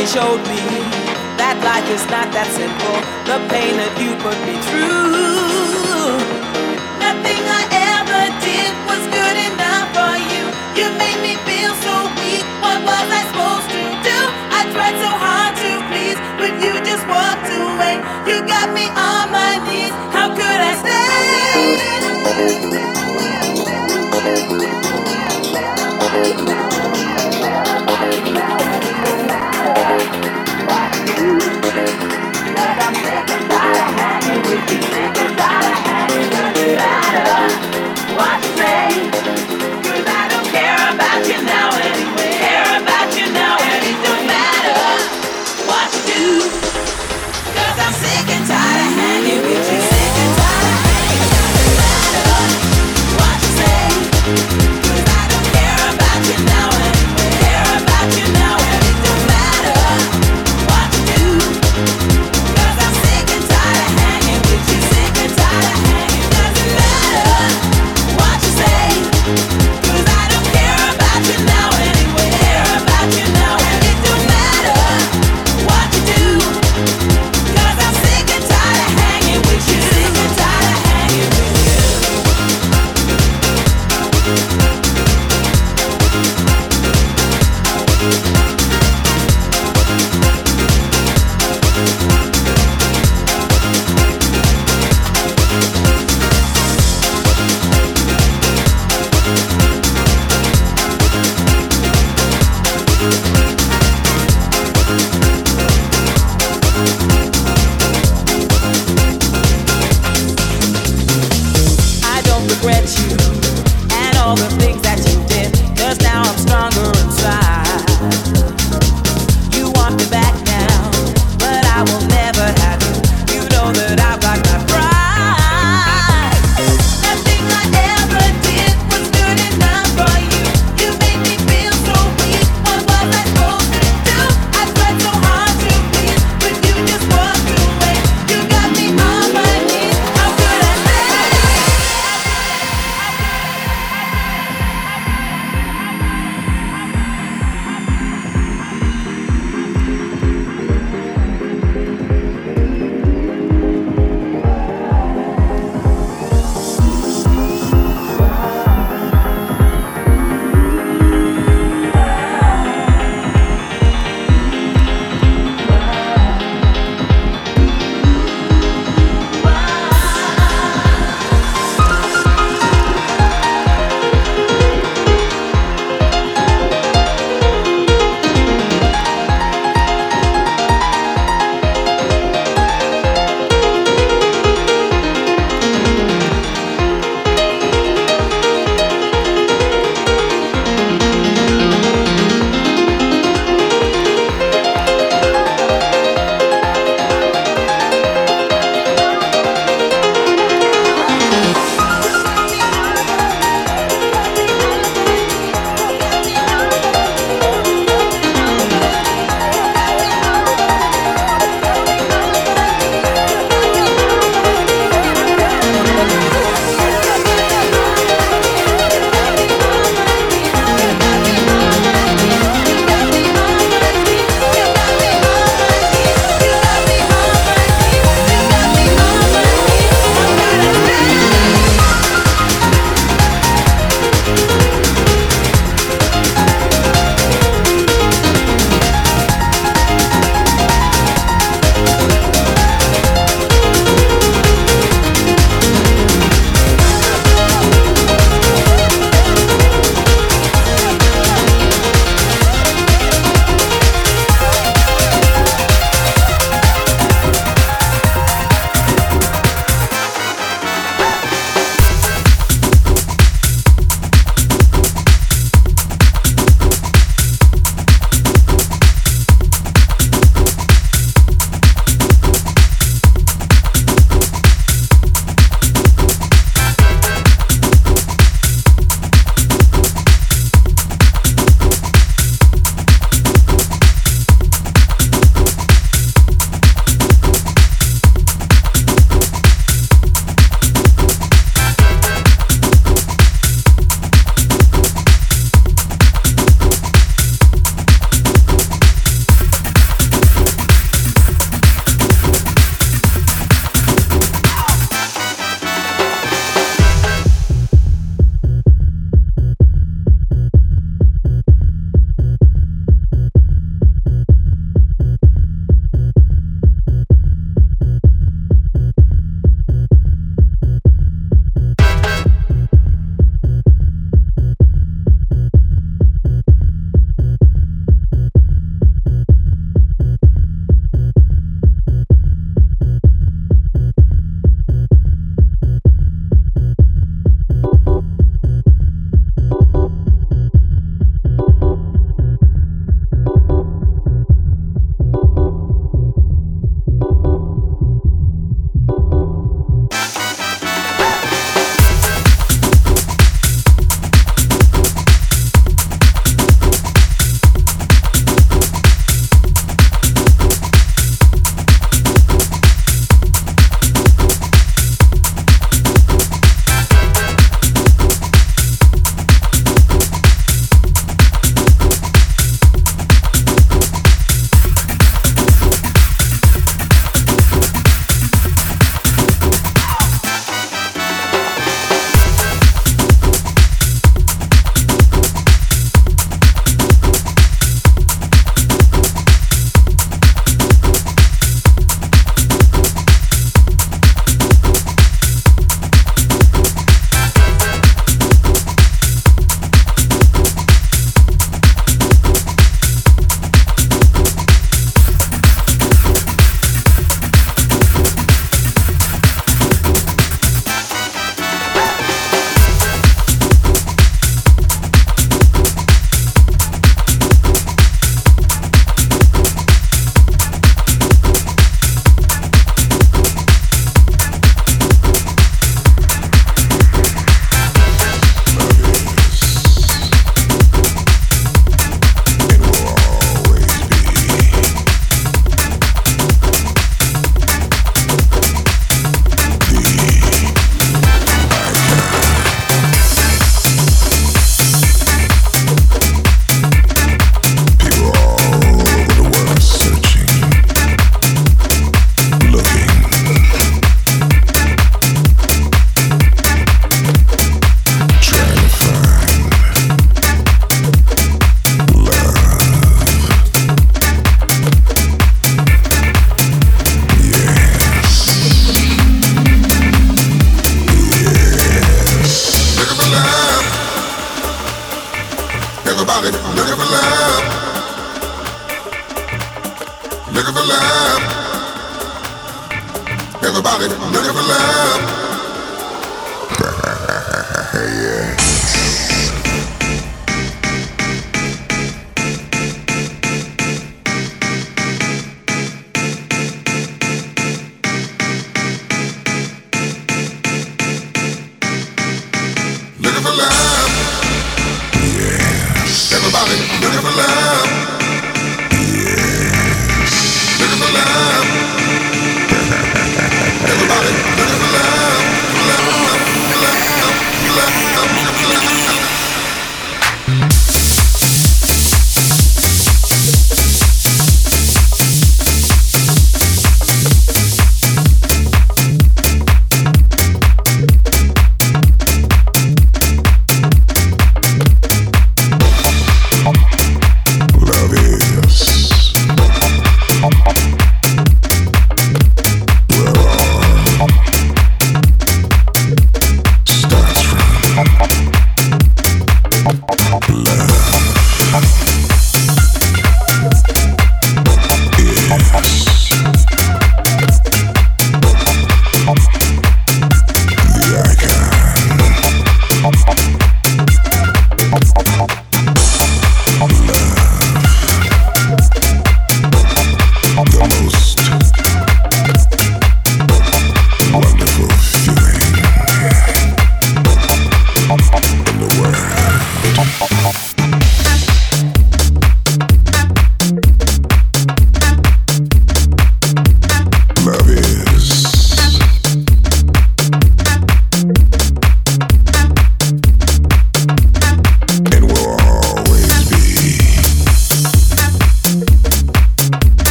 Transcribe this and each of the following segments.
he showed me that life is not that simple. The pain that you put me through. Nothing I ever did was good.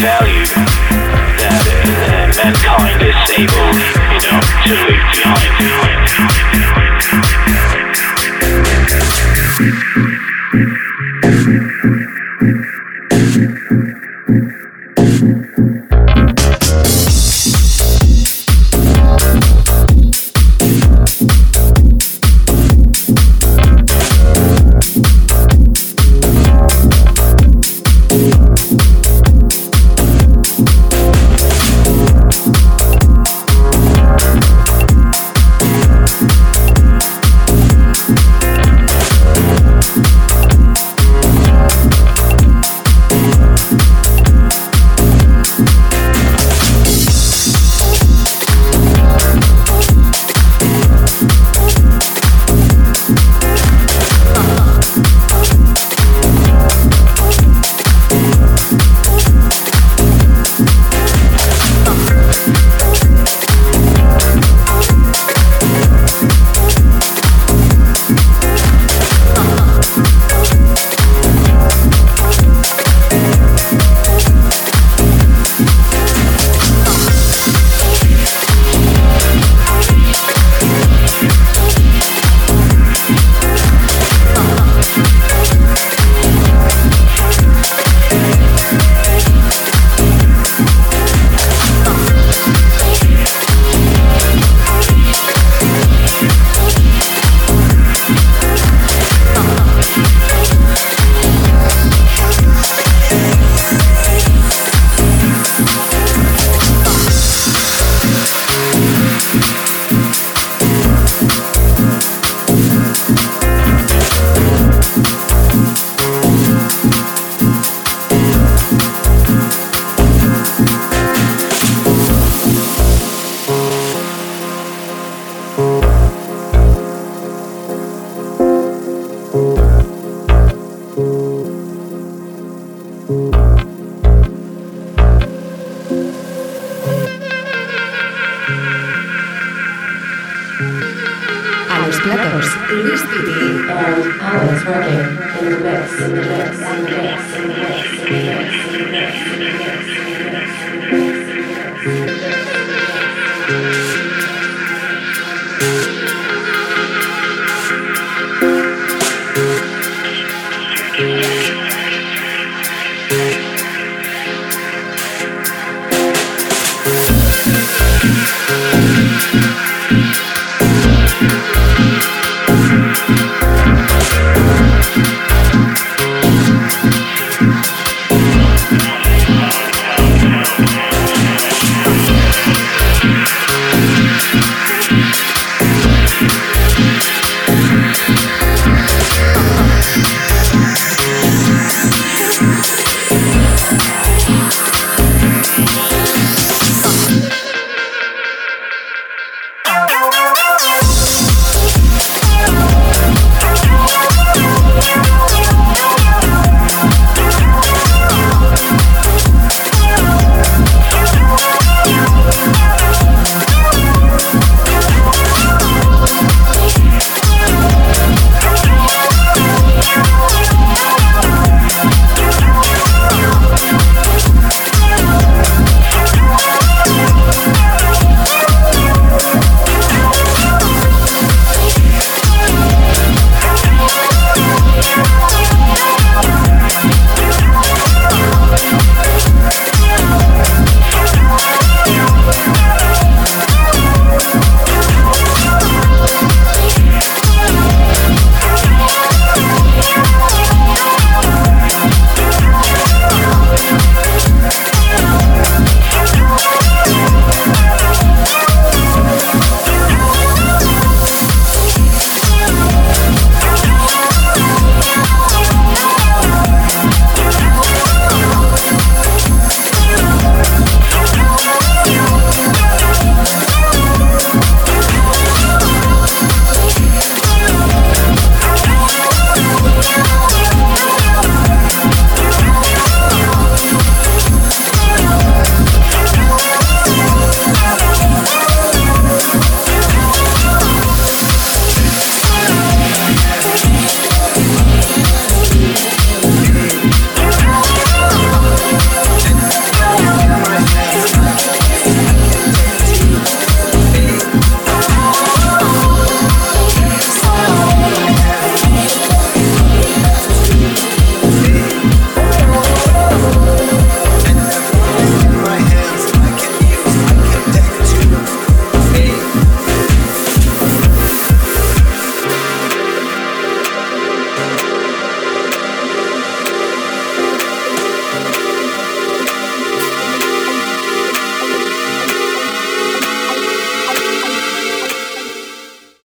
value that, that mankind is able, you know, to leave behind.